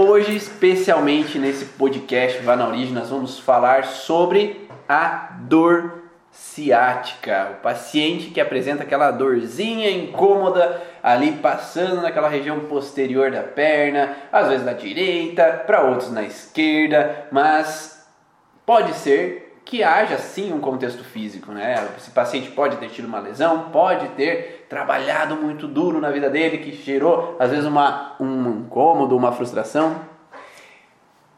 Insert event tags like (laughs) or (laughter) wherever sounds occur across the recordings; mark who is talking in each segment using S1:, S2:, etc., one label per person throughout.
S1: Hoje, especialmente nesse podcast Vá na Origem, nós vamos falar sobre a dor ciática. O paciente que apresenta aquela dorzinha incômoda ali passando naquela região posterior da perna, às vezes na direita, para outros na esquerda, mas pode ser que haja sim um contexto físico, né? Esse paciente pode ter tido uma lesão, pode ter trabalhado muito duro na vida dele, que gerou às vezes uma, um incômodo, uma frustração.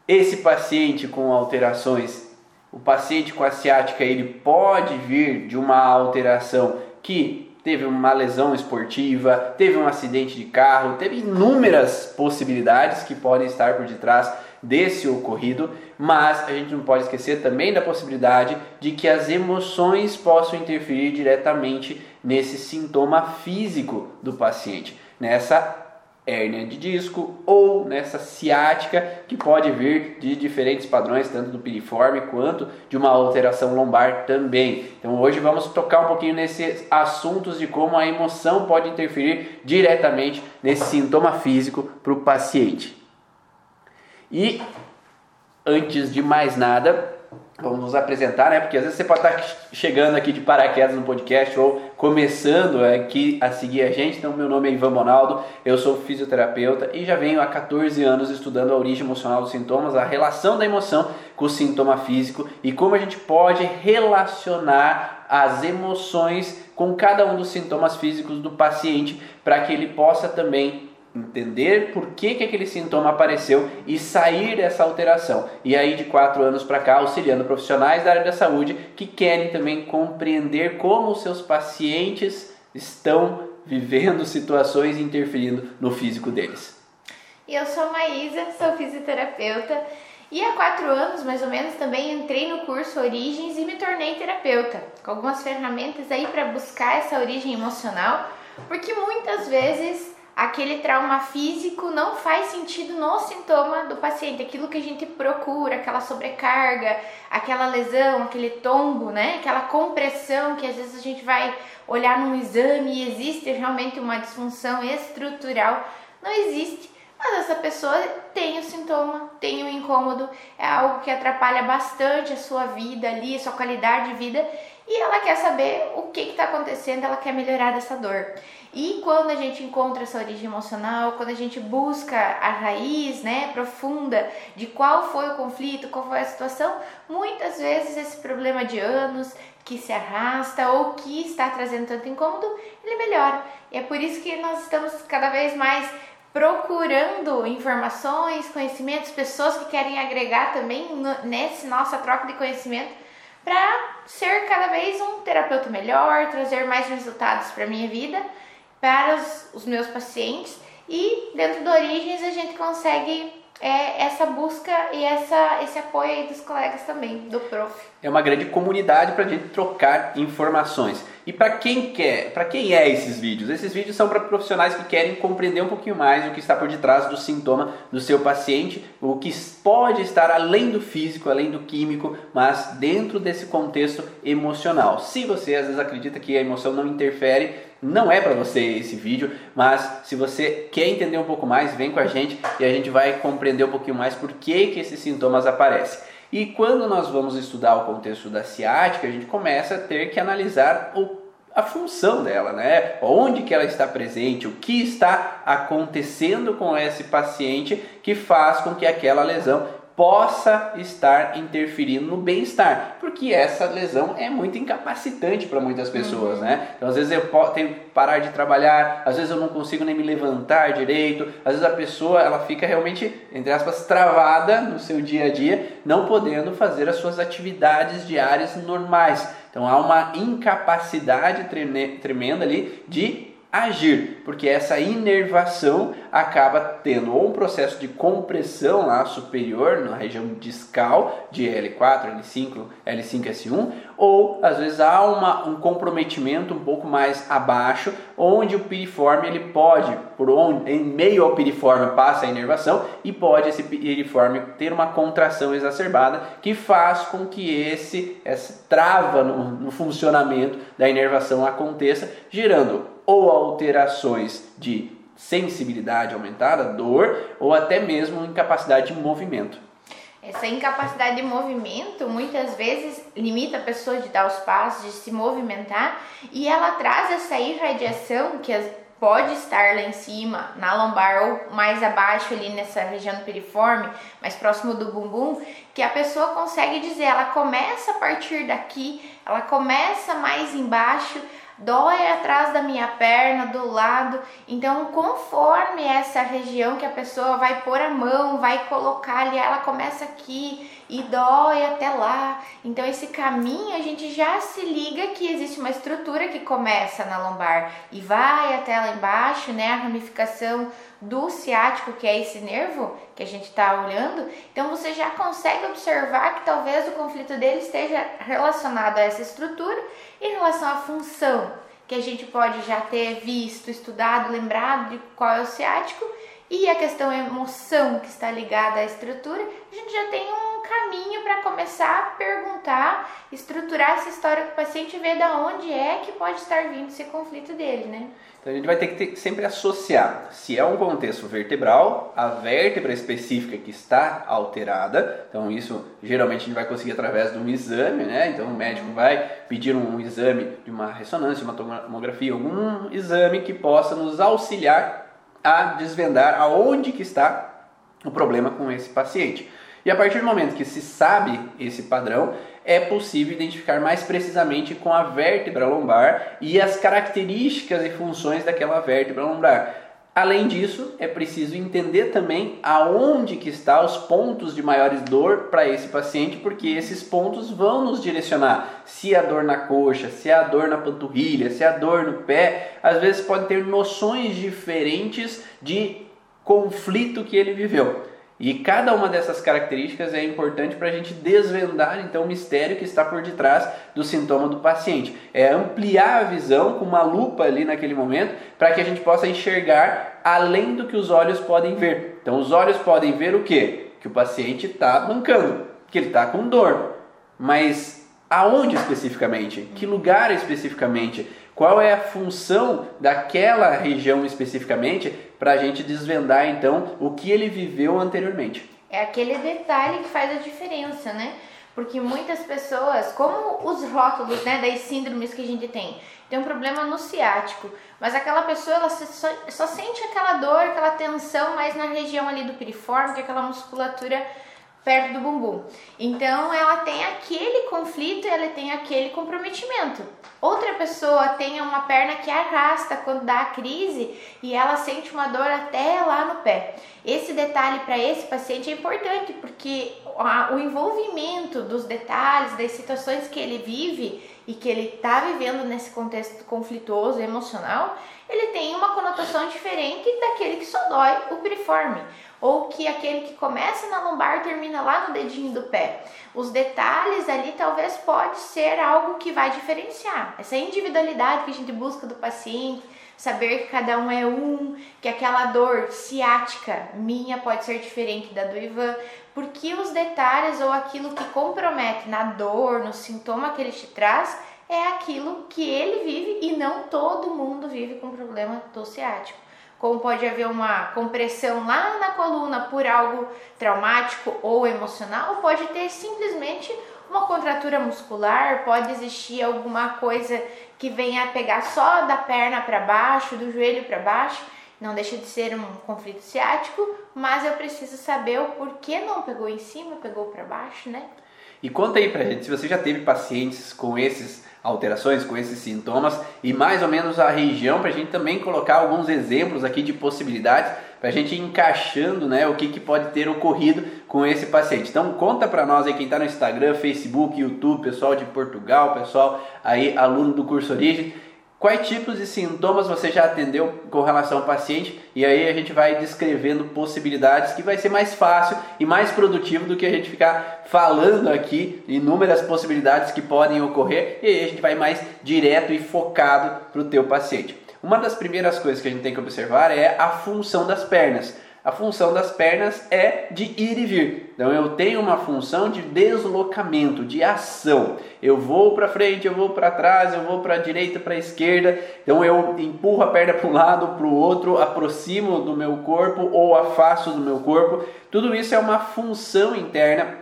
S1: Esse paciente com alterações, o paciente com a ciática, ele pode vir de uma alteração que teve uma lesão esportiva, teve um acidente de carro, teve inúmeras possibilidades que podem estar por detrás desse ocorrido, mas a gente não pode esquecer também da possibilidade de que as emoções possam interferir diretamente nesse sintoma físico do paciente, nessa hérnia de disco ou nessa ciática que pode vir de diferentes padrões, tanto do piriforme quanto de uma alteração lombar também. Então hoje vamos tocar um pouquinho nesses assuntos de como a emoção pode interferir diretamente nesse sintoma físico para o paciente. E antes de mais nada, vamos nos apresentar, né? Porque às vezes você pode estar chegando aqui de paraquedas no podcast ou começando aqui a seguir a gente. Então, meu nome é Ivan Bonaldo, eu sou fisioterapeuta e já venho há 14 anos estudando a origem emocional dos sintomas, a relação da emoção com o sintoma físico e como a gente pode relacionar as emoções com cada um dos sintomas físicos do paciente para que ele possa também entender por que, que aquele sintoma apareceu e sair dessa alteração. E aí, de quatro anos para cá, auxiliando profissionais da área da saúde que querem também compreender como os seus pacientes estão vivendo situações interferindo no físico deles.
S2: Eu sou Maísa, sou fisioterapeuta e há quatro anos, mais ou menos, também entrei no curso Origens e me tornei terapeuta, com algumas ferramentas aí para buscar essa origem emocional, porque muitas vezes aquele trauma físico não faz sentido no sintoma do paciente, aquilo que a gente procura, aquela sobrecarga, aquela lesão, aquele tombo, né? Aquela compressão que às vezes a gente vai olhar num exame e existe realmente uma disfunção estrutural, não existe. Mas essa pessoa tem o sintoma, tem o incômodo, é algo que atrapalha bastante a sua vida ali, a sua qualidade de vida, e ela quer saber o que está acontecendo, ela quer melhorar dessa dor. E quando a gente encontra essa origem emocional, quando a gente busca a raiz, né, profunda de qual foi o conflito, qual foi a situação, muitas vezes esse problema de anos que se arrasta ou que está trazendo tanto incômodo, ele melhora. E é por isso que nós estamos cada vez mais procurando informações, conhecimentos, pessoas que querem agregar também nessa nossa troca de conhecimento para ser cada vez um terapeuta melhor, trazer mais resultados para minha vida para os, os meus pacientes. E dentro do Origens a gente consegue é, essa busca e essa, esse apoio aí dos colegas também, do prof.
S1: É uma grande comunidade para a gente trocar informações. E para quem quer, para quem é esses vídeos? Esses vídeos são para profissionais que querem compreender um pouquinho mais o que está por detrás do sintoma do seu paciente, o que pode estar além do físico, além do químico, mas dentro desse contexto emocional. Se você às vezes acredita que a emoção não interfere, não é para você esse vídeo, mas se você quer entender um pouco mais, vem com a gente e a gente vai compreender um pouquinho mais por que, que esses sintomas aparecem. E quando nós vamos estudar o contexto da ciática, a gente começa a ter que analisar o, a função dela, né? Onde que ela está presente, o que está acontecendo com esse paciente que faz com que aquela lesão possa estar interferindo no bem-estar, porque essa lesão é muito incapacitante para muitas pessoas, uhum. né? Então, às vezes eu tenho que parar de trabalhar, às vezes eu não consigo nem me levantar direito, às vezes a pessoa ela fica realmente, entre aspas, travada no seu dia a dia, não podendo fazer as suas atividades diárias normais. Então há uma incapacidade tremenda ali de agir, porque essa inervação acaba tendo um processo de compressão lá superior na região discal de L4, L5, L5S1, ou às vezes há uma, um comprometimento um pouco mais abaixo, onde o piriforme ele pode, por onde, em meio ao piriforme passa a inervação e pode esse piriforme ter uma contração exacerbada que faz com que esse essa trava no, no funcionamento da inervação aconteça, gerando ou alterações de sensibilidade aumentada, dor ou até mesmo incapacidade de movimento.
S2: Essa incapacidade de movimento muitas vezes limita a pessoa de dar os passos, de se movimentar e ela traz essa irradiação que pode estar lá em cima, na lombar ou mais abaixo ali nessa região piriforme, mais próximo do bumbum, que a pessoa consegue dizer, ela começa a partir daqui, ela começa mais embaixo, dói atrás da minha perna, do lado. Então, conforme essa região que a pessoa vai pôr a mão, vai colocar ali, ela começa aqui e dói até lá. Então, esse caminho a gente já se liga que existe uma estrutura que começa na lombar e vai até lá embaixo, né? A ramificação do ciático, que é esse nervo que a gente está olhando. Então, você já consegue observar que talvez o conflito dele esteja relacionado a essa estrutura em relação à função, que a gente pode já ter visto, estudado, lembrado de qual é o ciático, e a questão emoção que está ligada à estrutura, a gente já tem um caminho para começar a perguntar, estruturar essa história com o paciente e ver da onde é que pode estar vindo esse conflito dele, né?
S1: Então a gente vai ter que ter, sempre associar se é um contexto vertebral, a vértebra específica que está alterada. Então isso geralmente a gente vai conseguir através de um exame, né? Então o médico vai pedir um exame de uma ressonância, uma tomografia, algum exame que possa nos auxiliar a desvendar aonde que está o problema com esse paciente. E a partir do momento que se sabe esse padrão, é possível identificar mais precisamente com a vértebra lombar e as características e funções daquela vértebra lombar. Além disso, é preciso entender também aonde que está os pontos de maiores dor para esse paciente, porque esses pontos vão nos direcionar. Se a dor na coxa, se a dor na panturrilha, se a dor no pé, às vezes pode ter noções diferentes de conflito que ele viveu. E cada uma dessas características é importante para a gente desvendar então o mistério que está por detrás do sintoma do paciente. É ampliar a visão com uma lupa ali naquele momento para que a gente possa enxergar além do que os olhos podem ver. Então os olhos podem ver o que? Que o paciente está mancando, que ele está com dor. Mas aonde especificamente? Que lugar especificamente? Qual é a função daquela região especificamente para a gente desvendar então o que ele viveu anteriormente?
S2: É aquele detalhe que faz a diferença, né? Porque muitas pessoas, como os rótulos né, das síndromes que a gente tem, tem um problema no ciático, mas aquela pessoa ela só, só sente aquela dor, aquela tensão mais na região ali do piriforme, que é aquela musculatura perto do bumbum. Então ela tem aquele conflito, ela tem aquele comprometimento. Outra pessoa tem uma perna que arrasta quando dá a crise e ela sente uma dor até lá no pé. Esse detalhe para esse paciente é importante porque o envolvimento dos detalhes, das situações que ele vive e que ele está vivendo nesse contexto conflituoso emocional, ele tem uma conotação diferente daquele que só dói o piriforme ou que aquele que começa na lombar termina lá no dedinho do pé. Os detalhes ali talvez pode ser algo que vai diferenciar. Essa individualidade que a gente busca do paciente, saber que cada um é um, que aquela dor ciática minha pode ser diferente da do Ivan, porque os detalhes ou aquilo que compromete na dor, no sintoma que ele te traz, é aquilo que ele vive e não todo mundo vive com problema do ciático como pode haver uma compressão lá na coluna por algo traumático ou emocional, pode ter simplesmente uma contratura muscular, pode existir alguma coisa que venha a pegar só da perna para baixo, do joelho para baixo. Não deixa de ser um conflito ciático, mas eu preciso saber o porquê não pegou em cima, pegou para baixo, né?
S1: E conta aí pra gente se você já teve pacientes com esses alterações, com esses sintomas e mais ou menos a região para a gente também colocar alguns exemplos aqui de possibilidades para a gente ir encaixando né, o que, que pode ter ocorrido com esse paciente. Então conta para nós aí quem está no Instagram, Facebook, YouTube, pessoal de Portugal, pessoal aí aluno do curso Origem Quais tipos de sintomas você já atendeu com relação ao paciente? E aí a gente vai descrevendo possibilidades que vai ser mais fácil e mais produtivo do que a gente ficar falando aqui inúmeras possibilidades que podem ocorrer e aí a gente vai mais direto e focado para o teu paciente. Uma das primeiras coisas que a gente tem que observar é a função das pernas. A função das pernas é de ir e vir. Então eu tenho uma função de deslocamento, de ação. Eu vou para frente, eu vou para trás, eu vou para a direita, para a esquerda. Então eu empurro a perna para um lado, para o outro, aproximo do meu corpo ou afasto do meu corpo. Tudo isso é uma função interna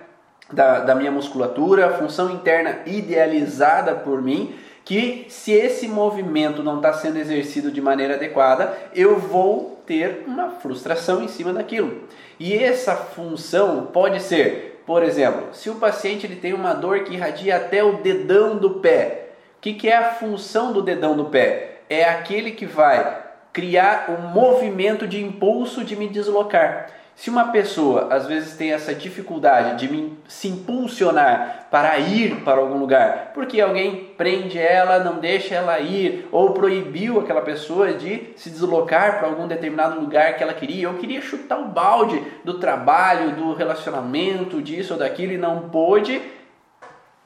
S1: da, da minha musculatura, função interna idealizada por mim que se esse movimento não está sendo exercido de maneira adequada, eu vou ter uma frustração em cima daquilo. E essa função pode ser, por exemplo, se o paciente ele tem uma dor que irradia até o dedão do pé, o que, que é a função do dedão do pé? É aquele que vai criar um movimento de impulso de me deslocar. Se uma pessoa às vezes tem essa dificuldade de me, se impulsionar para ir para algum lugar, porque alguém prende ela, não deixa ela ir, ou proibiu aquela pessoa de se deslocar para algum determinado lugar que ela queria, ou queria chutar o balde do trabalho, do relacionamento, disso ou daquilo e não pôde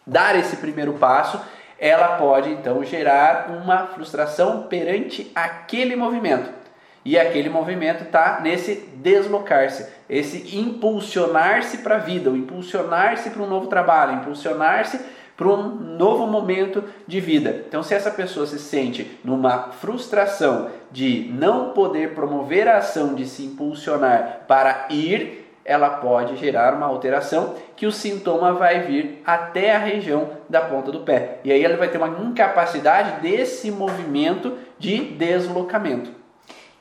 S1: dar esse primeiro passo, ela pode então gerar uma frustração perante aquele movimento. E aquele movimento está nesse deslocar-se, esse impulsionar-se para a vida, o impulsionar-se para um novo trabalho, impulsionar-se para um novo momento de vida. Então, se essa pessoa se sente numa frustração de não poder promover a ação de se impulsionar para ir, ela pode gerar uma alteração que o sintoma vai vir até a região da ponta do pé. E aí ele vai ter uma incapacidade desse movimento de deslocamento.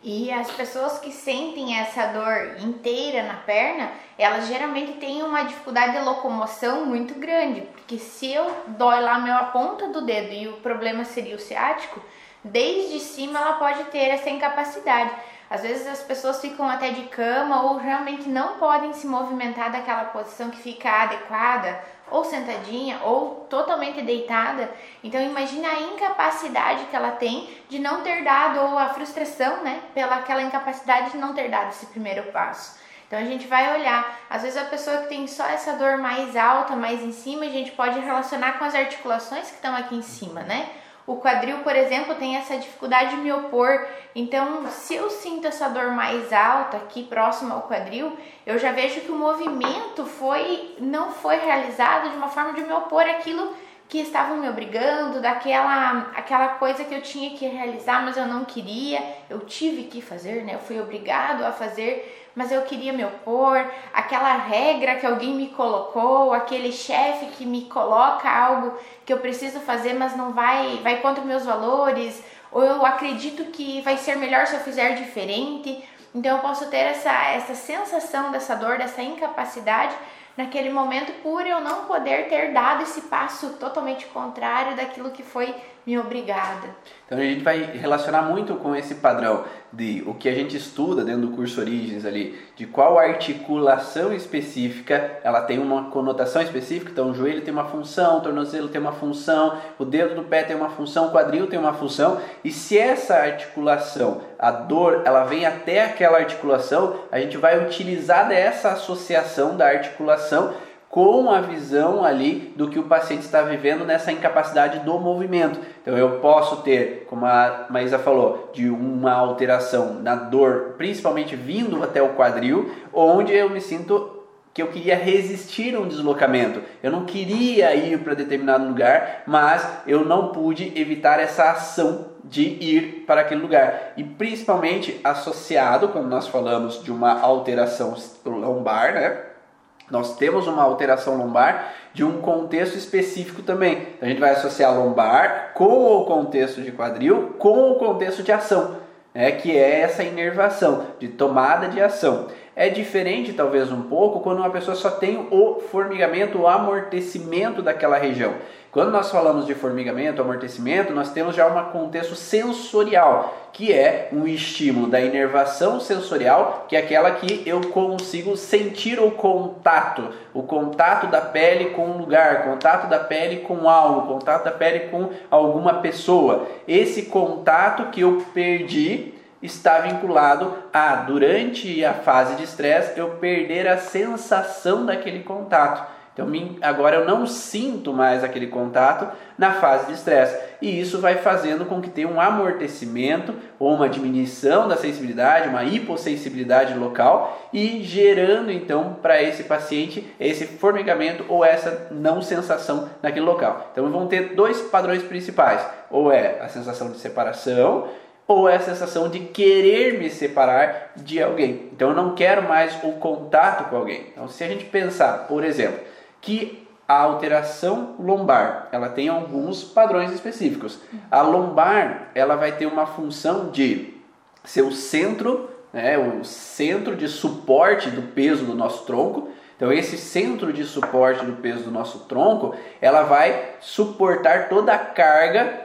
S2: E as pessoas que sentem essa dor inteira na perna, elas geralmente têm uma dificuldade de locomoção muito grande, porque se eu dói lá a ponta do dedo e o problema seria o ciático, desde cima ela pode ter essa incapacidade. Às vezes as pessoas ficam até de cama ou realmente não podem se movimentar daquela posição que fica adequada ou sentadinha ou totalmente deitada. Então imagine a incapacidade que ela tem de não ter dado ou a frustração, né, pela aquela incapacidade de não ter dado esse primeiro passo. Então a gente vai olhar, às vezes a pessoa que tem só essa dor mais alta, mais em cima, a gente pode relacionar com as articulações que estão aqui em cima, né? O quadril, por exemplo, tem essa dificuldade de me opor. Então, se eu sinto essa dor mais alta aqui próximo ao quadril, eu já vejo que o movimento foi não foi realizado de uma forma de me opor àquilo que estavam me obrigando, daquela aquela coisa que eu tinha que realizar, mas eu não queria, eu tive que fazer, né? Eu fui obrigado a fazer mas eu queria me opor, aquela regra que alguém me colocou, aquele chefe que me coloca algo que eu preciso fazer, mas não vai, vai contra meus valores, ou eu acredito que vai ser melhor se eu fizer diferente. Então eu posso ter essa, essa sensação dessa dor, dessa incapacidade naquele momento por eu não poder ter dado esse passo totalmente contrário daquilo que foi me obrigada.
S1: Então a gente vai relacionar muito com esse padrão de o que a gente estuda dentro do curso Origens ali, de qual articulação específica ela tem uma conotação específica. Então o joelho tem uma função, o tornozelo tem uma função, o dedo do pé tem uma função, o quadril tem uma função. E se essa articulação, a dor, ela vem até aquela articulação, a gente vai utilizar dessa associação da articulação com a visão ali do que o paciente está vivendo nessa incapacidade do movimento. Então eu posso ter, como a Maísa falou, de uma alteração na dor, principalmente vindo até o quadril, onde eu me sinto que eu queria resistir a um deslocamento. Eu não queria ir para determinado lugar, mas eu não pude evitar essa ação de ir para aquele lugar. E principalmente associado, quando nós falamos de uma alteração lombar, né? Nós temos uma alteração lombar de um contexto específico também. Então, a gente vai associar lombar com o contexto de quadril, com o contexto de ação, né, que é essa inervação, de tomada de ação. É diferente, talvez um pouco, quando uma pessoa só tem o formigamento, o amortecimento daquela região. Quando nós falamos de formigamento, amortecimento, nós temos já um contexto sensorial, que é um estímulo da inervação sensorial, que é aquela que eu consigo sentir o contato, o contato da pele com um lugar, contato da pele com algo, contato da pele com alguma pessoa. Esse contato que eu perdi está vinculado a, durante a fase de estresse, eu perder a sensação daquele contato. Então agora eu não sinto mais aquele contato na fase de estresse. E isso vai fazendo com que tenha um amortecimento ou uma diminuição da sensibilidade, uma hipossensibilidade local e gerando então para esse paciente esse formigamento ou essa não sensação naquele local. Então vão ter dois padrões principais: ou é a sensação de separação ou é a sensação de querer me separar de alguém. Então eu não quero mais o contato com alguém. Então se a gente pensar, por exemplo, que a alteração lombar, ela tem alguns padrões específicos. A lombar, ela vai ter uma função de ser o centro, né, o centro de suporte do peso do nosso tronco. Então esse centro de suporte do peso do nosso tronco, ela vai suportar toda a carga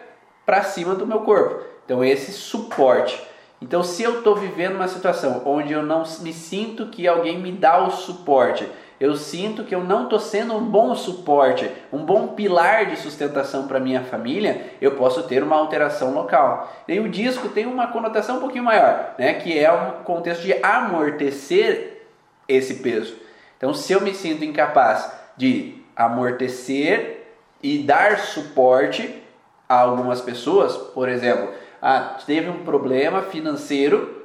S1: para cima do meu corpo. Então esse suporte. Então se eu estou vivendo uma situação onde eu não me sinto que alguém me dá o suporte, eu sinto que eu não estou sendo um bom suporte, um bom pilar de sustentação para minha família, eu posso ter uma alteração local. E o disco tem uma conotação um pouquinho maior, né, que é um contexto de amortecer esse peso. Então, se eu me sinto incapaz de amortecer e dar suporte a algumas pessoas, por exemplo, ah, teve um problema financeiro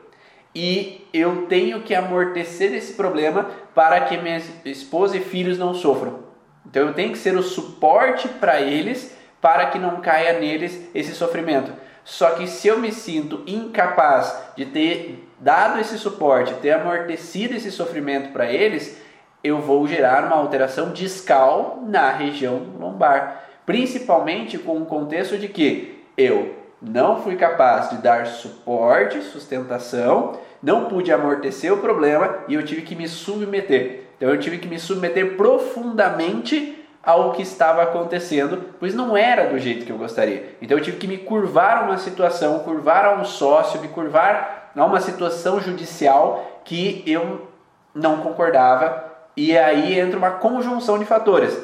S1: e eu tenho que amortecer esse problema para que minha esposa e filhos não sofram. Então eu tenho que ser o suporte para eles para que não caia neles esse sofrimento. Só que se eu me sinto incapaz de ter dado esse suporte, ter amortecido esse sofrimento para eles, eu vou gerar uma alteração discal na região lombar, principalmente com o contexto de que eu não fui capaz de dar suporte, sustentação, não pude amortecer o problema e eu tive que me submeter. Então eu tive que me submeter profundamente ao que estava acontecendo, pois não era do jeito que eu gostaria. Então eu tive que me curvar a uma situação, curvar a um sócio, me curvar a uma situação judicial que eu não concordava, e aí entra uma conjunção de fatores: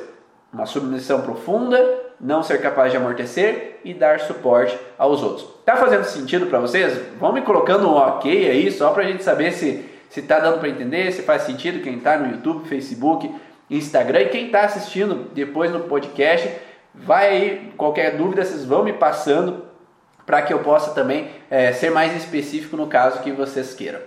S1: uma submissão profunda, não ser capaz de amortecer e dar suporte aos outros. Tá fazendo sentido para vocês? Vão me colocando um ok aí, só para a gente saber se se tá dando para entender, se faz sentido quem está no YouTube, Facebook, Instagram e quem está assistindo depois no podcast, vai aí, qualquer dúvida vocês vão me passando para que eu possa também é, ser mais específico no caso que vocês queiram.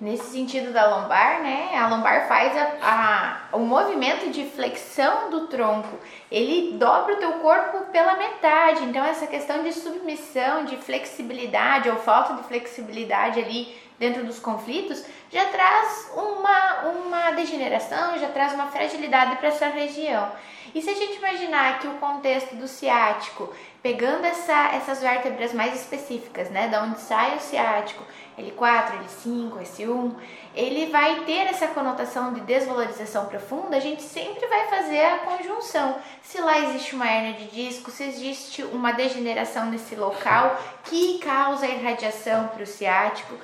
S2: Nesse sentido da lombar, né? A lombar faz a, a, o movimento de flexão do tronco. Ele dobra o teu corpo pela metade. Então, essa questão de submissão, de flexibilidade ou falta de flexibilidade ali dentro dos conflitos já traz uma, uma degeneração, já traz uma fragilidade para essa região. E se a gente imaginar que o contexto do ciático, pegando essa, essas vértebras mais específicas, né, da onde sai o ciático, L4, L5, S1, ele vai ter essa conotação de desvalorização profunda, a gente sempre vai fazer a conjunção. Se lá existe uma hernia de disco, se existe uma degeneração nesse local que causa irradiação para o ciático,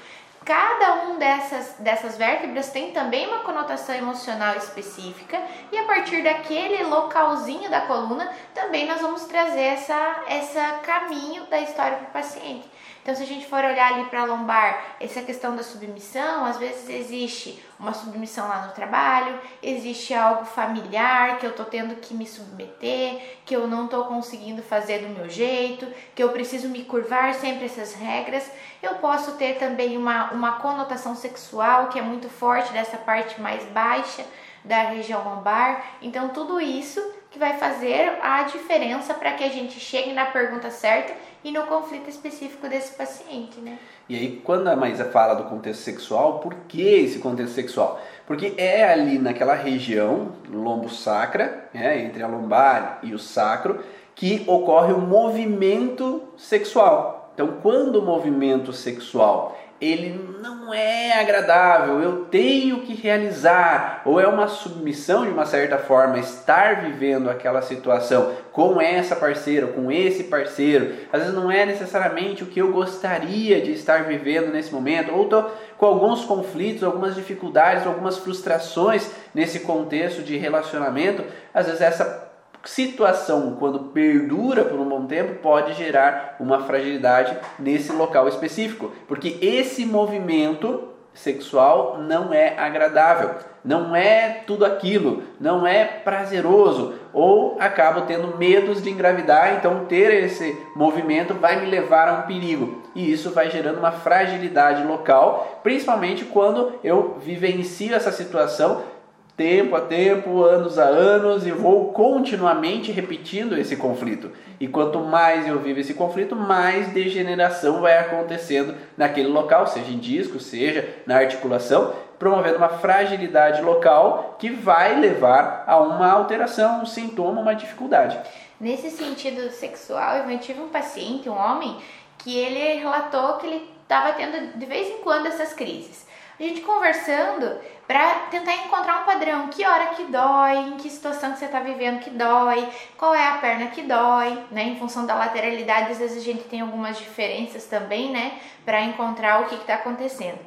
S2: Cada um dessas, dessas vértebras tem também uma conotação emocional específica e a partir daquele localzinho da coluna também nós vamos trazer essa, essa caminho da história para o paciente. Então, se a gente for olhar ali para a lombar, essa questão da submissão, às vezes existe uma submissão lá no trabalho, existe algo familiar que eu estou tendo que me submeter, que eu não estou conseguindo fazer do meu jeito, que eu preciso me curvar sempre essas regras. Eu posso ter também uma, uma conotação sexual que é muito forte dessa parte mais baixa da região lombar. Então, tudo isso que vai fazer a diferença para que a gente chegue na pergunta certa e no conflito específico desse paciente, né?
S1: E aí, quando a Maísa fala do contexto sexual, por que esse contexto sexual? Porque é ali naquela região, lombo-sacra, né, entre a lombar e o sacro, que ocorre o movimento sexual. Então, quando o movimento sexual ele não é agradável, eu tenho que realizar, ou é uma submissão de uma certa forma, estar vivendo aquela situação com essa parceira, com esse parceiro, às vezes não é necessariamente o que eu gostaria de estar vivendo nesse momento, ou estou com alguns conflitos, algumas dificuldades, algumas frustrações nesse contexto de relacionamento, às vezes essa situação, quando perdura por um bom tempo, pode gerar uma fragilidade nesse local específico, porque esse movimento sexual não é agradável, não é tudo aquilo, não é prazeroso, ou acabo tendo medos de engravidar, então ter esse movimento vai me levar a um perigo. E isso vai gerando uma fragilidade local, principalmente quando eu vivencio essa situação tempo a tempo, anos a anos e vou continuamente repetindo esse conflito. E quanto mais eu vivo esse conflito, mais degeneração vai acontecendo naquele local, seja em disco, seja na articulação, promovendo uma fragilidade local que vai levar a uma alteração, um sintoma, uma dificuldade.
S2: Nesse sentido sexual, eu tive um paciente, um homem, que ele relatou que ele estava tendo de vez em quando essas crises. A gente conversando para tentar encontrar um padrão. Que hora que dói, em que situação que você está vivendo que dói, qual é a perna que dói, né? Em função da lateralidade, às vezes a gente tem algumas diferenças também, né? Para encontrar o que está acontecendo.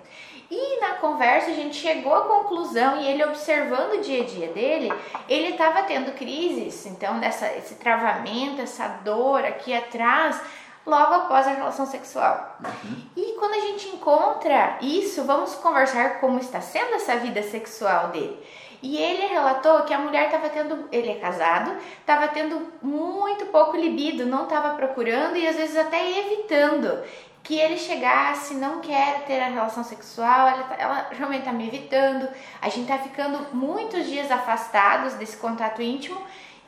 S2: E na conversa a gente chegou à conclusão e ele observando o dia a dia dele, ele estava tendo crises, então dessa esse travamento, essa dor aqui atrás, logo após a relação sexual. Uhum. E quando a gente encontra isso, vamos conversar como está sendo essa vida sexual dele. E ele relatou que a mulher estava tendo, ele é casado, estava tendo muito pouco libido, não estava procurando e às vezes até evitando que ele chegasse, não quer ter a relação sexual, ela, tá, ela realmente está me evitando, a gente está ficando muitos dias afastados desse contato íntimo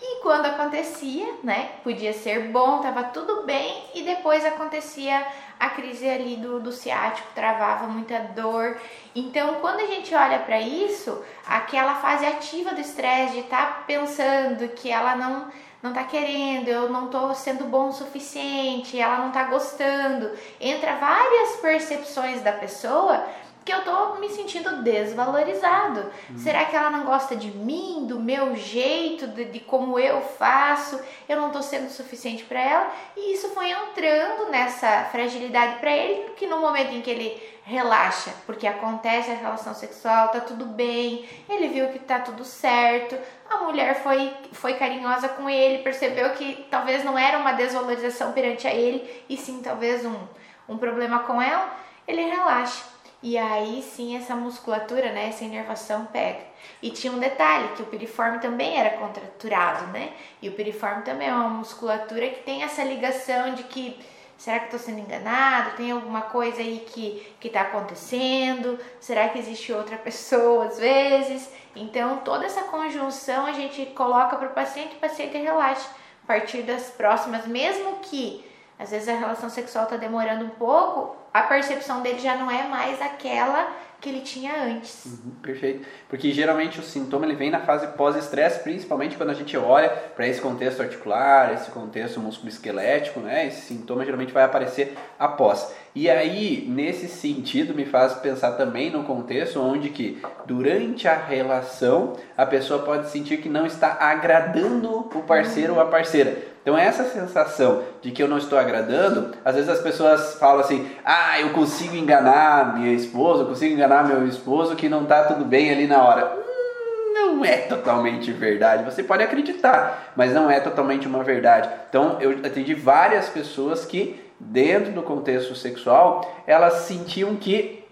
S2: e quando acontecia, né, podia ser bom, tava tudo bem, e depois acontecia a crise ali do, do ciático, travava muita dor. Então, quando a gente olha para isso, aquela fase ativa do estresse de estar tá pensando que ela não não tá querendo, eu não tô sendo bom o suficiente, ela não tá gostando. Entra várias percepções da pessoa que eu tô me sentindo desvalorizado. Hum. Será que ela não gosta de mim, do meu jeito, de, de como eu faço? Eu não tô sendo suficiente para ela? E isso foi entrando nessa fragilidade para ele, que no momento em que ele relaxa, porque acontece a relação sexual, tá tudo bem, ele viu que tá tudo certo, a mulher foi, foi carinhosa com ele, percebeu que talvez não era uma desvalorização perante a ele, e sim talvez um, um problema com ela, ele relaxa. E aí sim essa musculatura, né, essa inervação pega. E tinha um detalhe, que o piriforme também era contraturado, né? E o piriforme também é uma musculatura que tem essa ligação de que será que estou sendo enganado? Tem alguma coisa aí que que está acontecendo? Será que existe outra pessoa às vezes? Então toda essa conjunção a gente coloca para o paciente, o paciente relaxa a partir das próximas, mesmo que às vezes a relação sexual está demorando um pouco, a percepção dele já não é mais aquela que ele tinha antes.
S1: Uhum, perfeito. Porque geralmente o sintoma ele vem na fase pós-estresse, principalmente quando a gente olha para esse contexto articular, esse contexto músculo-esquelético, né? Esse sintoma geralmente vai aparecer após. E aí, nesse sentido, me faz pensar também no contexto onde que durante a relação a pessoa pode sentir que não está agradando o parceiro ou a parceira. Então essa sensação de que eu não estou agradando, às vezes as pessoas falam assim: "Ah, eu consigo enganar minha esposa, eu consigo enganar meu esposo que não está tudo bem ali na hora". Hum, não é totalmente verdade. Você pode acreditar, mas não é totalmente uma verdade. Então eu atendi várias pessoas que dentro do contexto sexual, elas sentiam que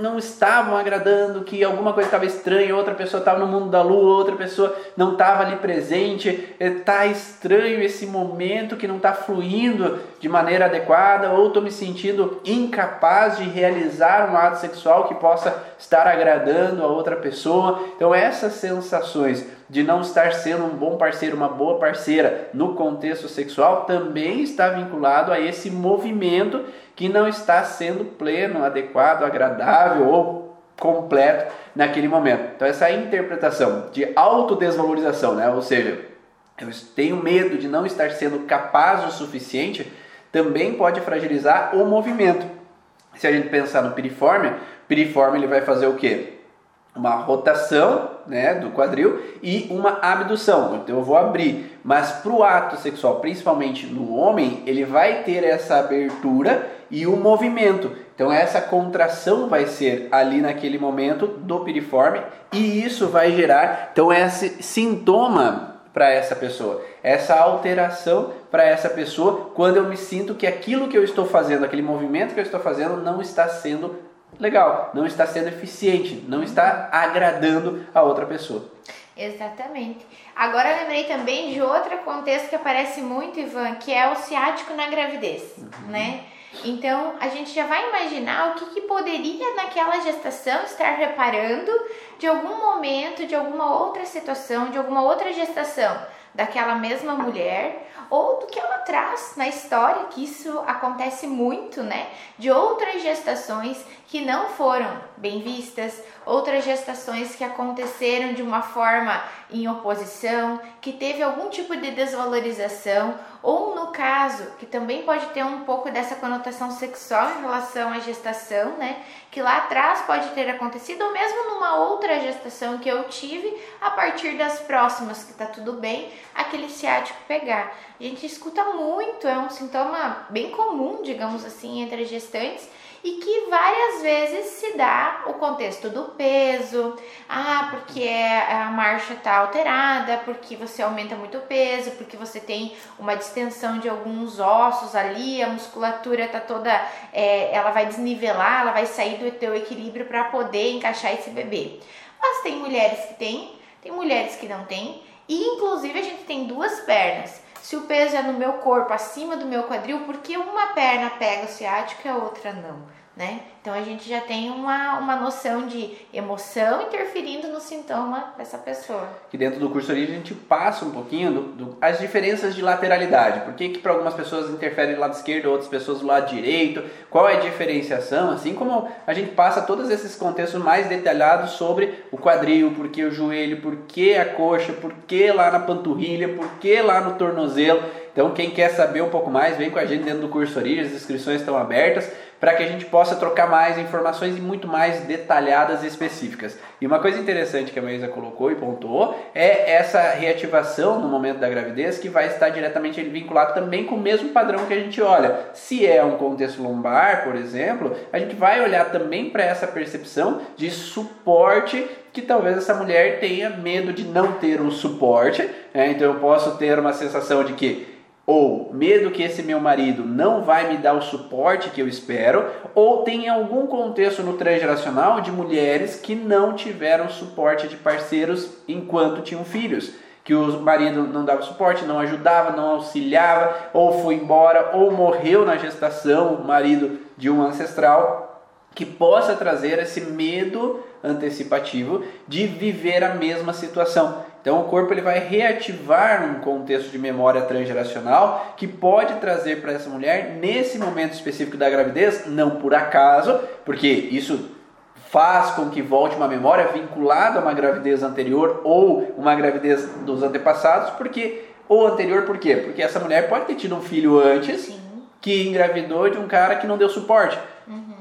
S1: não estavam agradando, que alguma coisa estava estranha, outra pessoa estava no mundo da lua, outra pessoa não estava ali presente, está é, estranho esse momento que não está fluindo de maneira adequada, ou estou me sentindo incapaz de realizar um ato sexual que possa estar agradando a outra pessoa. Então essas sensações de não estar sendo um bom parceiro, uma boa parceira no contexto sexual também está vinculado a esse movimento que não está sendo pleno, adequado, agradável ou completo naquele momento. Então essa interpretação de autodesvalorização, né? ou seja, eu tenho medo de não estar sendo capaz o suficiente, também pode fragilizar o movimento. Se a gente pensar no piriforme, piriforme ele vai fazer o quê? Uma rotação né, do quadril e uma abdução. Então eu vou abrir, mas para o ato sexual, principalmente no homem, ele vai ter essa abertura e o movimento. Então essa contração vai ser ali naquele momento do piriforme e isso vai gerar então esse sintoma para essa pessoa, essa alteração para essa pessoa quando eu me sinto que aquilo que eu estou fazendo, aquele movimento que eu estou fazendo não está sendo legal, não está sendo eficiente, não está agradando a outra pessoa.
S2: Exatamente. Agora eu lembrei também de outro contexto que aparece muito, Ivan, que é o ciático na gravidez, uhum. né? Então a gente já vai imaginar o que, que poderia naquela gestação estar reparando de algum momento, de alguma outra situação, de alguma outra gestação daquela mesma mulher ou do que ela traz na história, que isso acontece muito, né? De outras gestações que não foram bem vistas, outras gestações que aconteceram de uma forma em oposição, que teve algum tipo de desvalorização, ou no caso, que também pode ter um pouco dessa conotação sexual em relação à gestação, né? Que lá atrás pode ter acontecido, ou mesmo numa outra gestação que eu tive, a partir das próximas, que tá tudo bem, aquele ciático pegar. A gente escuta muito, é um sintoma bem comum, digamos assim, entre gestantes e que várias vezes se dá o contexto do peso, ah, porque é, a marcha está alterada, porque você aumenta muito o peso, porque você tem uma distensão de alguns ossos ali, a musculatura está toda, é, ela vai desnivelar, ela vai sair do teu equilíbrio para poder encaixar esse bebê. Mas tem mulheres que têm, tem mulheres que não têm, e inclusive a gente tem duas pernas. Se o peso é no meu corpo, acima do meu quadril, porque uma perna pega o ciático e a outra não? Né? Então a gente já tem uma, uma noção de emoção interferindo no sintoma dessa pessoa.
S1: Que dentro do curso origem a gente passa um pouquinho do, do, as diferenças de lateralidade. Por que, que para algumas pessoas interfere do lado esquerdo, outras pessoas do lado direito? Qual é a diferenciação? Assim como a gente passa todos esses contextos mais detalhados sobre o quadril, por que o joelho, por que a coxa, por que lá na panturrilha, por que lá no tornozelo. Então quem quer saber um pouco mais, vem com a gente dentro do curso origem, as inscrições estão abertas para que a gente possa trocar mais informações e muito mais detalhadas e específicas. E uma coisa interessante que a Maísa colocou e pontuou é essa reativação no momento da gravidez que vai estar diretamente vinculado também com o mesmo padrão que a gente olha. Se é um contexto lombar, por exemplo, a gente vai olhar também para essa percepção de suporte que talvez essa mulher tenha medo de não ter um suporte. Né? Então eu posso ter uma sensação de que ou medo que esse meu marido não vai me dar o suporte que eu espero, ou tem algum contexto no transgeracional de mulheres que não tiveram suporte de parceiros enquanto tinham filhos, que o marido não dava suporte, não ajudava, não auxiliava, ou foi embora, ou morreu na gestação, o marido de um ancestral, que possa trazer esse medo antecipativo de viver a mesma situação. Então o corpo ele vai reativar um contexto de memória transgeracional que pode trazer para essa mulher nesse momento específico da gravidez, não por acaso, porque isso faz com que volte uma memória vinculada a uma gravidez anterior ou uma gravidez dos antepassados, porque ou anterior por quê? Porque essa mulher pode ter tido um filho antes Sim. que engravidou de um cara que não deu suporte.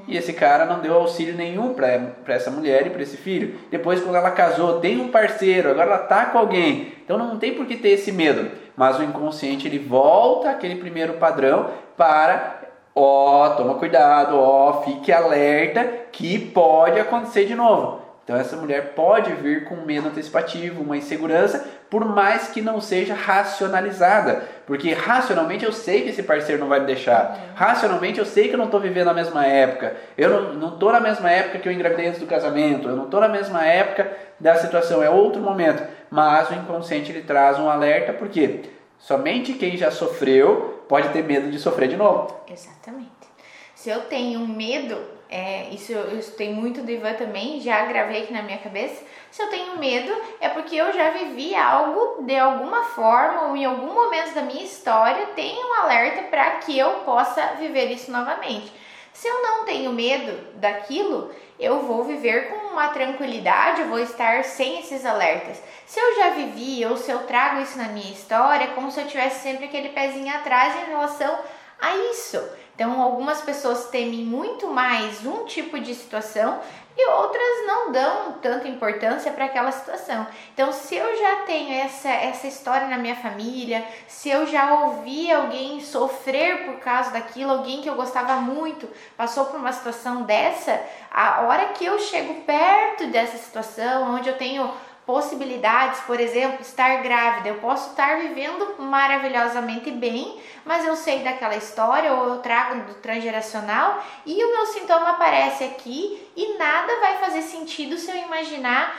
S1: E esse cara não deu auxílio nenhum para essa mulher e para esse filho. Depois, quando ela casou, tem um parceiro, agora ela tá com alguém. Então não tem por que ter esse medo. Mas o inconsciente ele volta àquele primeiro padrão para ó, toma cuidado, ó, fique alerta que pode acontecer de novo. Então essa mulher pode vir com medo antecipativo, uma insegurança, por mais que não seja racionalizada. Porque racionalmente eu sei que esse parceiro não vai me deixar. Racionalmente eu sei que eu não estou vivendo a mesma época. Eu não estou na mesma época que eu engravidei antes do casamento. Eu não estou na mesma época da situação. É outro momento. Mas o inconsciente ele traz um alerta porque somente quem já sofreu pode ter medo de sofrer de novo.
S2: Exatamente. Se eu tenho medo é, isso eu tem muito do Ivan também, já gravei aqui na minha cabeça. Se eu tenho medo, é porque eu já vivi algo de alguma forma ou em algum momento da minha história tem um alerta para que eu possa viver isso novamente. Se eu não tenho medo daquilo, eu vou viver com uma tranquilidade, eu vou estar sem esses alertas. Se eu já vivi ou se eu trago isso na minha história, é como se eu tivesse sempre aquele pezinho atrás em relação a isso. Então, algumas pessoas temem muito mais um tipo de situação e outras não dão tanta importância para aquela situação. Então, se eu já tenho essa, essa história na minha família, se eu já ouvi alguém sofrer por causa daquilo, alguém que eu gostava muito passou por uma situação dessa, a hora que eu chego perto dessa situação, onde eu tenho possibilidades, por exemplo, estar grávida. Eu posso estar vivendo maravilhosamente bem, mas eu sei daquela história ou eu trago do transgeracional e o meu sintoma aparece aqui e nada vai fazer sentido se eu imaginar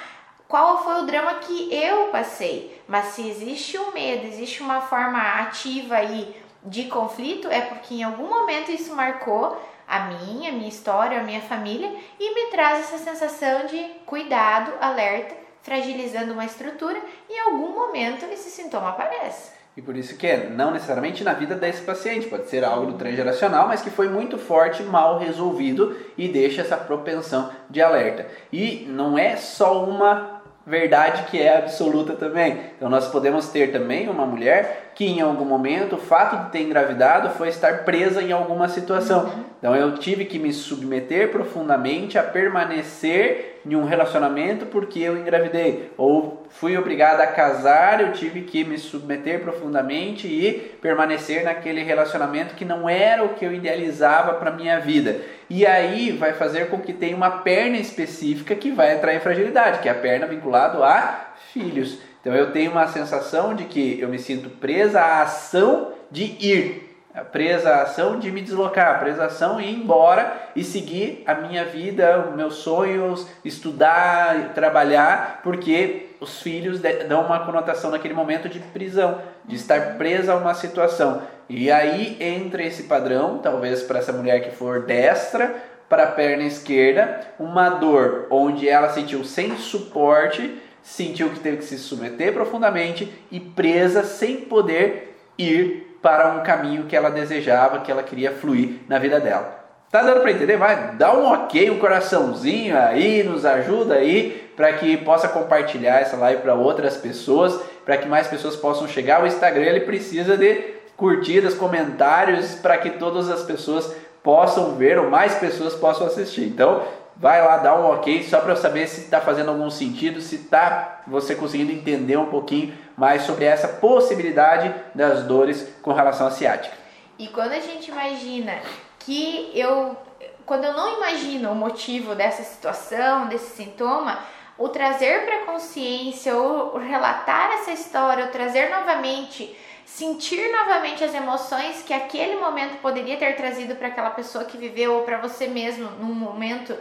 S2: qual foi o drama que eu passei. Mas se existe um medo, existe uma forma ativa aí de conflito, é porque em algum momento isso marcou a minha, a minha história, a minha família e me traz essa sensação de cuidado, alerta, fragilizando uma estrutura e em algum momento esse sintoma aparece.
S1: E por isso que é, não necessariamente na vida desse paciente, pode ser algo do transgeracional, mas que foi muito forte, mal resolvido e deixa essa propensão de alerta. E não é só uma verdade que é absoluta também. Então nós podemos ter também uma mulher que em algum momento o fato de ter engravidado foi estar presa em alguma situação. Uhum. Então eu tive que me submeter profundamente a permanecer em um relacionamento porque eu engravidei, ou fui obrigada a casar, eu tive que me submeter profundamente e permanecer naquele relacionamento que não era o que eu idealizava para minha vida. E aí vai fazer com que tenha uma perna específica que vai em fragilidade, que é a perna vinculado a filhos. Então eu tenho uma sensação de que eu me sinto presa à ação de ir, presa à ação de me deslocar, presa à ação de ir embora e seguir a minha vida, meus sonhos, estudar, trabalhar, porque os filhos dão uma conotação naquele momento de prisão, de estar presa a uma situação. E aí entra esse padrão, talvez para essa mulher que for destra, para a perna esquerda, uma dor onde ela sentiu sem suporte sentiu que teve que se submeter profundamente e presa sem poder ir para um caminho que ela desejava, que ela queria fluir na vida dela. Tá dando para entender? Vai, dá um ok, um coraçãozinho aí, nos ajuda aí para que possa compartilhar essa live para outras pessoas, para que mais pessoas possam chegar. O Instagram ele precisa de curtidas, comentários para que todas as pessoas possam ver ou mais pessoas possam assistir. Então, vai lá, dá um ok, só para saber se está fazendo algum sentido, se está você conseguindo entender um pouquinho mais sobre essa possibilidade das dores com relação à ciática.
S2: E quando a gente imagina que eu, quando eu não imagino o motivo dessa situação, desse sintoma, o trazer para consciência, ou relatar essa história, ou trazer novamente sentir novamente as emoções que aquele momento poderia ter trazido para aquela pessoa que viveu ou para você mesmo num momento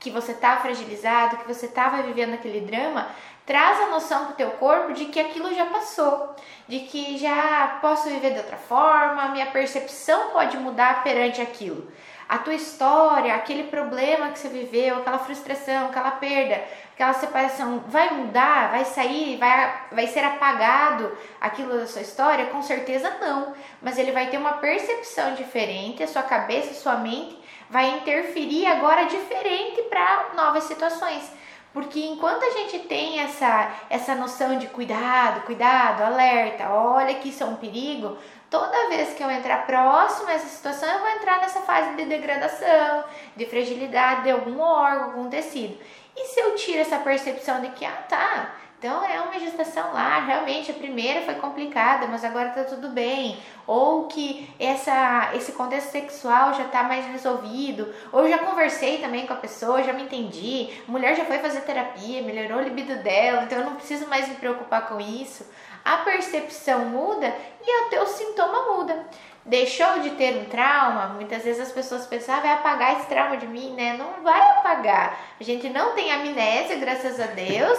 S2: que você está fragilizado, que você estava vivendo aquele drama, traz a noção para o teu corpo de que aquilo já passou, de que já posso viver de outra forma, minha percepção pode mudar perante aquilo. A tua história, aquele problema que você viveu, aquela frustração, aquela perda, aquela separação vai mudar, vai sair, vai, vai ser apagado aquilo da sua história? Com certeza não, mas ele vai ter uma percepção diferente, a sua cabeça, a sua mente vai interferir agora diferente para novas situações. Porque enquanto a gente tem essa, essa noção de cuidado, cuidado, alerta, olha que isso é um perigo, toda vez que eu entrar próximo a essa situação, eu vou entrar nessa fase de degradação, de fragilidade de algum órgão, algum tecido. E se eu tiro essa percepção de que, ah, tá, então é uma gestação lá, realmente a primeira foi complicada, mas agora tá tudo bem. Ou que essa, esse contexto sexual já tá mais resolvido. Ou já conversei também com a pessoa, já me entendi. A mulher já foi fazer terapia, melhorou o libido dela, então eu não preciso mais me preocupar com isso. A percepção muda e o teu sintoma muda deixou de ter um trauma, muitas vezes as pessoas pensam, ah, vai apagar esse trauma de mim, né? Não vai apagar. A gente não tem amnésia, graças a Deus,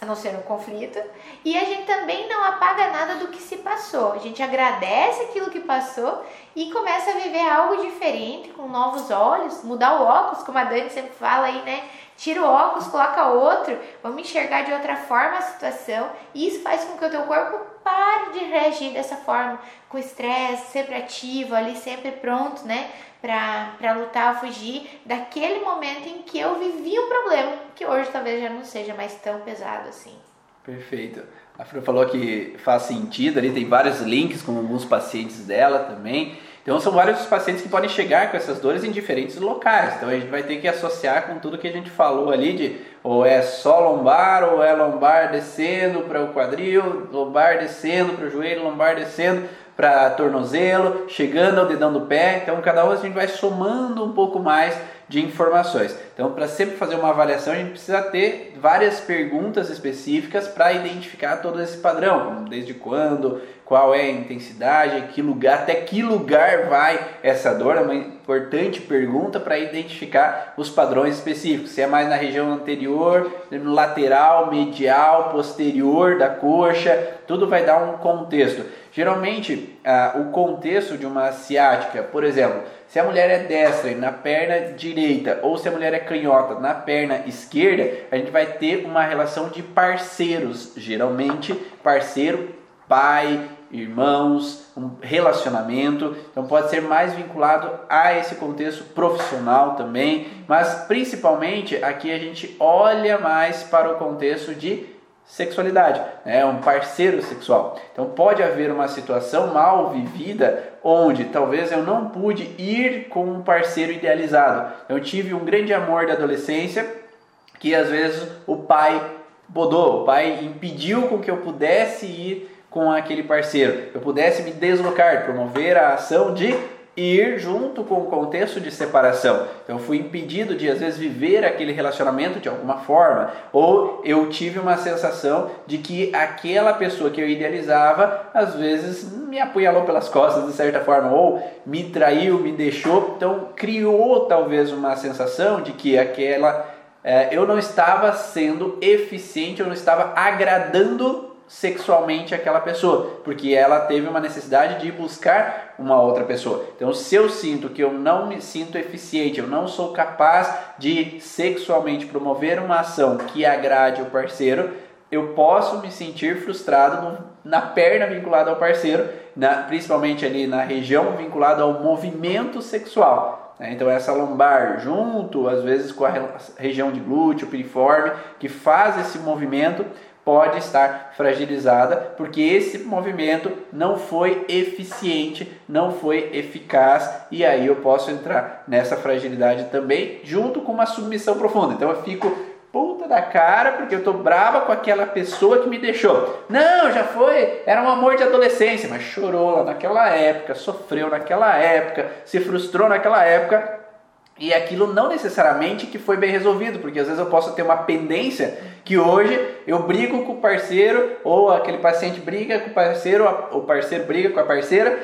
S2: a não ser um conflito. E a gente também não apaga nada do que se passou. A gente agradece aquilo que passou e começa a viver algo diferente, com novos olhos, mudar o óculos, como a Dani sempre fala aí, né? Tira o óculos, coloca outro, vamos enxergar de outra forma a situação. E isso faz com que o teu corpo pare de reagir dessa forma, com estresse, sempre ativo, ali sempre pronto, né? Para lutar fugir daquele momento em que eu vivi um problema, que hoje talvez já não seja mais tão pesado assim.
S1: Perfeito. A Fran falou que faz sentido ali, tem vários links com alguns pacientes dela também. Então são vários pacientes que podem chegar com essas dores em diferentes locais. Então a gente vai ter que associar com tudo que a gente falou ali de ou é só lombar ou é lombar descendo para o quadril, lombar descendo para o joelho, lombar descendo para tornozelo, chegando ao dedão do pé. Então, cada um a gente vai somando um pouco mais de informações. Então, para sempre fazer uma avaliação, a gente precisa ter várias perguntas específicas para identificar todo esse padrão, desde quando, qual é a intensidade, que lugar, até que lugar vai essa dor, é uma importante pergunta para identificar os padrões específicos, se é mais na região anterior, lateral, medial, posterior da coxa, tudo vai dar um contexto. Geralmente, ah, o contexto de uma ciática, por exemplo, se a mulher é destra na perna direita ou se a mulher é canhota na perna esquerda, a gente vai ter uma relação de parceiros, geralmente parceiro pai, irmãos, um relacionamento. Então pode ser mais vinculado a esse contexto profissional também, mas principalmente aqui a gente olha mais para o contexto de sexualidade, é né? um parceiro sexual. Então pode haver uma situação mal vivida onde talvez eu não pude ir com um parceiro idealizado. Eu tive um grande amor da adolescência que às vezes o pai bodou, o pai impediu com que eu pudesse ir com aquele parceiro, eu pudesse me deslocar, promover a ação de ir junto com o contexto de separação. Eu fui impedido de às vezes viver aquele relacionamento de alguma forma, ou eu tive uma sensação de que aquela pessoa que eu idealizava às vezes me apunhalou pelas costas de certa forma, ou me traiu, me deixou. Então criou talvez uma sensação de que aquela é, eu não estava sendo eficiente, eu não estava agradando sexualmente aquela pessoa, porque ela teve uma necessidade de buscar uma outra pessoa. Então, se eu sinto que eu não me sinto eficiente, eu não sou capaz de sexualmente promover uma ação que agrade o parceiro, eu posso me sentir frustrado no, na perna vinculada ao parceiro, na, principalmente ali na região vinculada ao movimento sexual. Né? Então, essa lombar junto, às vezes com a região de glúteo, piriforme, que faz esse movimento pode estar fragilizada porque esse movimento não foi eficiente, não foi eficaz e aí eu posso entrar nessa fragilidade também junto com uma submissão profunda. Então eu fico puta da cara porque eu tô brava com aquela pessoa que me deixou. Não, já foi, era um amor de adolescência, mas chorou lá naquela época, sofreu naquela época, se frustrou naquela época e aquilo não necessariamente que foi bem resolvido, porque às vezes eu posso ter uma pendência que hoje eu brigo com o parceiro, ou aquele paciente briga com o parceiro, o parceiro briga com a parceira,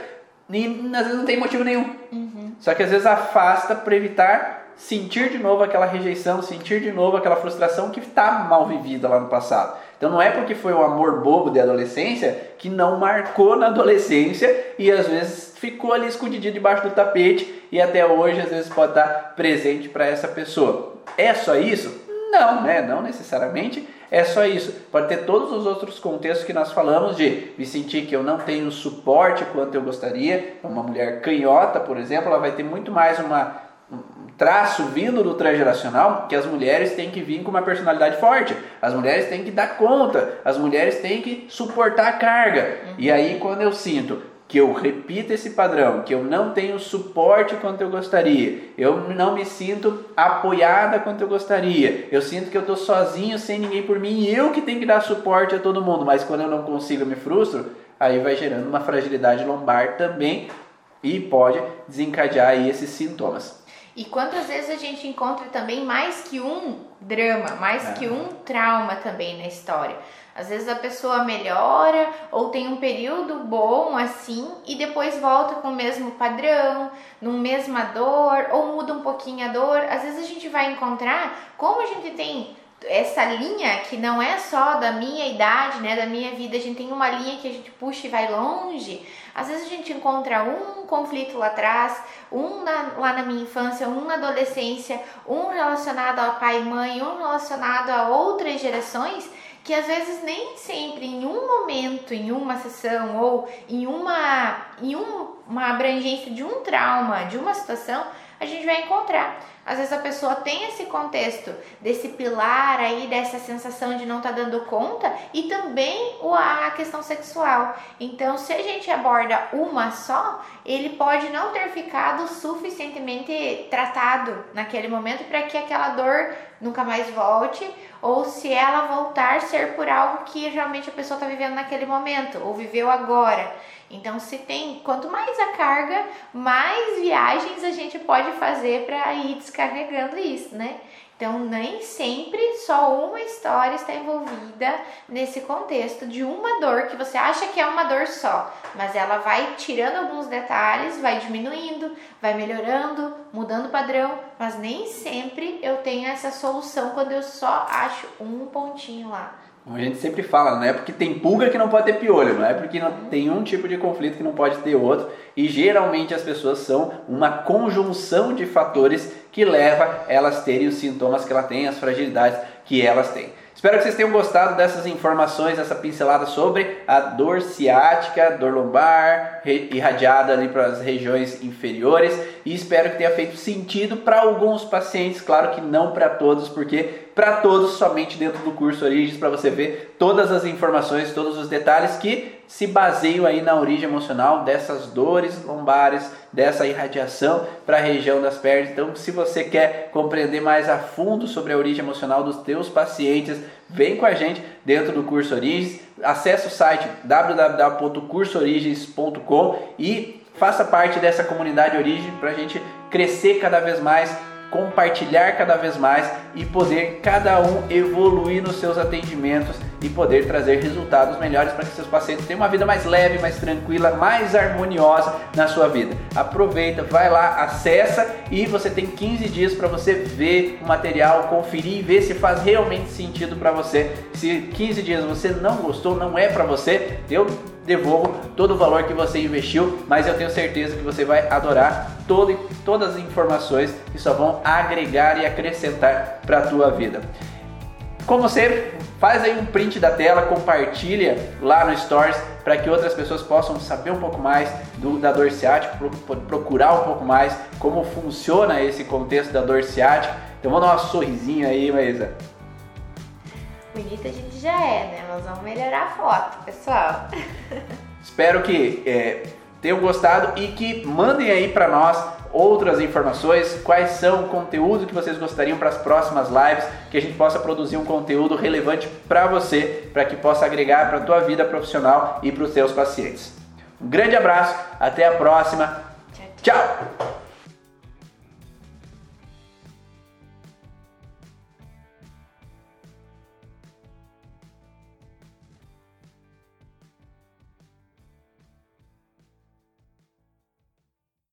S1: e às vezes não tem motivo nenhum. Uhum. Só que às vezes afasta para evitar sentir de novo aquela rejeição, sentir de novo aquela frustração que está mal vivida lá no passado. Então não é porque foi um amor bobo de adolescência que não marcou na adolescência e às vezes ficou ali escondidinho debaixo do tapete e até hoje às vezes pode estar presente para essa pessoa. É só isso? Não, né? Não necessariamente é só isso. Pode ter todos os outros contextos que nós falamos de me sentir que eu não tenho suporte quanto eu gostaria. Uma mulher canhota, por exemplo, ela vai ter muito mais uma traço vindo do transgeracional que as mulheres têm que vir com uma personalidade forte. As mulheres têm que dar conta, as mulheres têm que suportar a carga. Uhum. E aí quando eu sinto que eu repito esse padrão, que eu não tenho suporte quanto eu gostaria, eu não me sinto apoiada quanto eu gostaria, eu sinto que eu estou sozinho, sem ninguém por mim, e eu que tenho que dar suporte a todo mundo, mas quando eu não consigo, eu me frustro, aí vai gerando uma fragilidade lombar também e pode desencadear esses sintomas.
S2: E quantas vezes a gente encontra também mais que um drama, mais é. que um trauma também na história. Às vezes a pessoa melhora ou tem um período bom assim e depois volta com o mesmo padrão, num mesma dor ou muda um pouquinho a dor. Às vezes a gente vai encontrar como a gente tem essa linha que não é só da minha idade, né, da minha vida, a gente tem uma linha que a gente puxa e vai longe. Às vezes a gente encontra um conflito lá atrás, um na, lá na minha infância, um na adolescência, um relacionado ao pai e mãe, um relacionado a outras gerações que às vezes nem sempre em um momento, em uma sessão ou em uma, em um, uma abrangência de um trauma, de uma situação, a gente vai encontrar. Às vezes a pessoa tem esse contexto desse pilar aí, dessa sensação de não estar tá dando conta e também a questão sexual. Então, se a gente aborda uma só, ele pode não ter ficado suficientemente tratado naquele momento para que aquela dor nunca mais volte, ou se ela voltar, ser por algo que realmente a pessoa está vivendo naquele momento ou viveu agora. Então, se tem, quanto mais a carga, mais viagens a gente pode fazer para ir descarregando isso, né? Então, nem sempre só uma história está envolvida nesse contexto de uma dor que você acha que é uma dor só, mas ela vai tirando alguns detalhes, vai diminuindo, vai melhorando, mudando o padrão, mas nem sempre eu tenho essa solução quando eu só acho um pontinho lá.
S1: Como a gente sempre fala, não é porque tem pulga que não pode ter piolho, não é porque não tem um tipo de conflito que não pode ter outro. E geralmente as pessoas são uma conjunção de fatores que leva elas terem os sintomas que elas têm, as fragilidades que elas têm. Espero que vocês tenham gostado dessas informações, dessa pincelada sobre a dor ciática, dor lombar, irradiada ali para as regiões inferiores. E espero que tenha feito sentido para alguns pacientes, claro que não para todos, porque para todos somente dentro do curso Origens para você ver todas as informações, todos os detalhes que se baseiam aí na origem emocional dessas dores lombares, dessa irradiação para a região das pernas. Então, se você quer compreender mais a fundo sobre a origem emocional dos teus pacientes, vem com a gente dentro do curso Origens. Acesse o site www.cursoorigens.com e faça parte dessa comunidade Origem para a gente crescer cada vez mais compartilhar cada vez mais e poder cada um evoluir nos seus atendimentos e poder trazer resultados melhores para que seus pacientes tenham uma vida mais leve, mais tranquila, mais harmoniosa na sua vida. Aproveita, vai lá, acessa e você tem 15 dias para você ver o material, conferir e ver se faz realmente sentido para você. Se 15 dias você não gostou, não é para você, eu devolvo todo o valor que você investiu, mas eu tenho certeza que você vai adorar todo, todas as informações que só vão agregar e acrescentar para a tua vida. Como sempre, faz aí um print da tela, compartilha lá no Stories para que outras pessoas possam saber um pouco mais do, da dor ciática, procurar um pouco mais como funciona esse contexto da dor ciática. Então vamos dar uma sorrisinho aí, Maísa.
S2: Bonita a gente já é, né? Mas vamos melhorar a foto, pessoal. (laughs)
S1: Espero que é, tenham gostado e que mandem aí para nós outras informações, quais são o conteúdo que vocês gostariam para as próximas lives, que a gente possa produzir um conteúdo relevante para você, para que possa agregar para a tua vida profissional e para os seus pacientes. Um grande abraço, até a próxima. tchau. tchau.